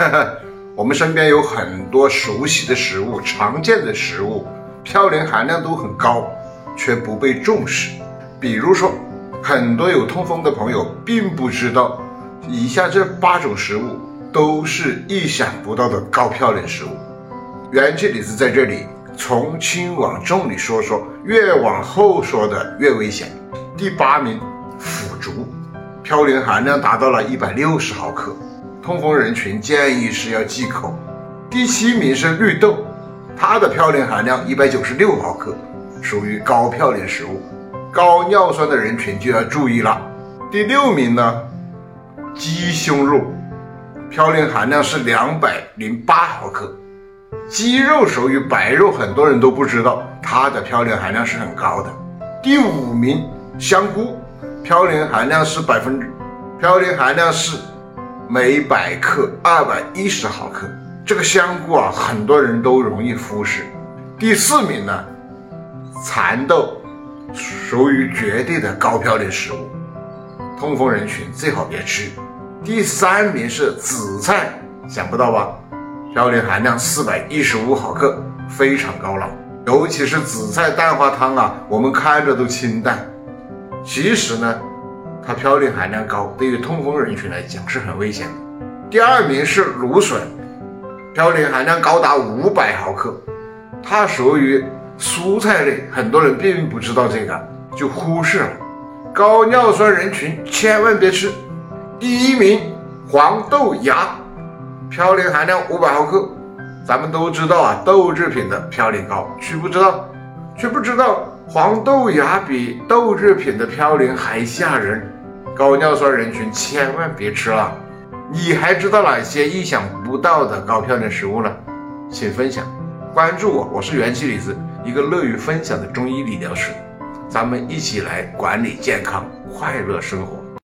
我们身边有很多熟悉的食物、常见的食物，嘌呤含量都很高，却不被重视。比如说，很多有痛风的朋友并不知道，以下这八种食物都是意想不到的高嘌呤食物。元气李子在这里从轻往重里说说，越往后说的越危险。第八名，腐竹，嘌呤含量达到了一百六十毫克，痛风人群建议是要忌口。第七名是绿豆，它的嘌呤含量一百九十六毫克，属于高嘌呤食物，高尿酸的人群就要注意了。第六名呢，鸡胸肉，嘌呤含量是两百零八毫克，鸡肉属于白肉，很多人都不知道它的嘌呤含量是很高的。第五名。香菇嘌呤含量是百分之，嘌呤含量是每百克二百一十毫克。这个香菇啊，很多人都容易忽视。第四名呢，蚕豆属于绝对的高嘌呤食物，痛风人群最好别吃。第三名是紫菜，想不到吧？嘌呤含量四百一十五毫克，非常高了。尤其是紫菜蛋花汤啊，我们看着都清淡。其实呢，它嘌呤含量高，对于痛风人群来讲是很危险的。第二名是芦笋，嘌呤含量高达五百毫克，它属于蔬菜类，很多人并不知道这个，就忽视了。高尿酸人群千万别吃。第一名黄豆芽，嘌呤含量五百毫克，咱们都知道啊，豆制品的嘌呤高，却不知道，却不知道。黄豆芽比豆制品的嘌呤还吓人，高尿酸人群千万别吃了。你还知道哪些意想不到的高嘌呤食物呢？请分享，关注我，我是元气李子，一个乐于分享的中医理疗师，咱们一起来管理健康，快乐生活。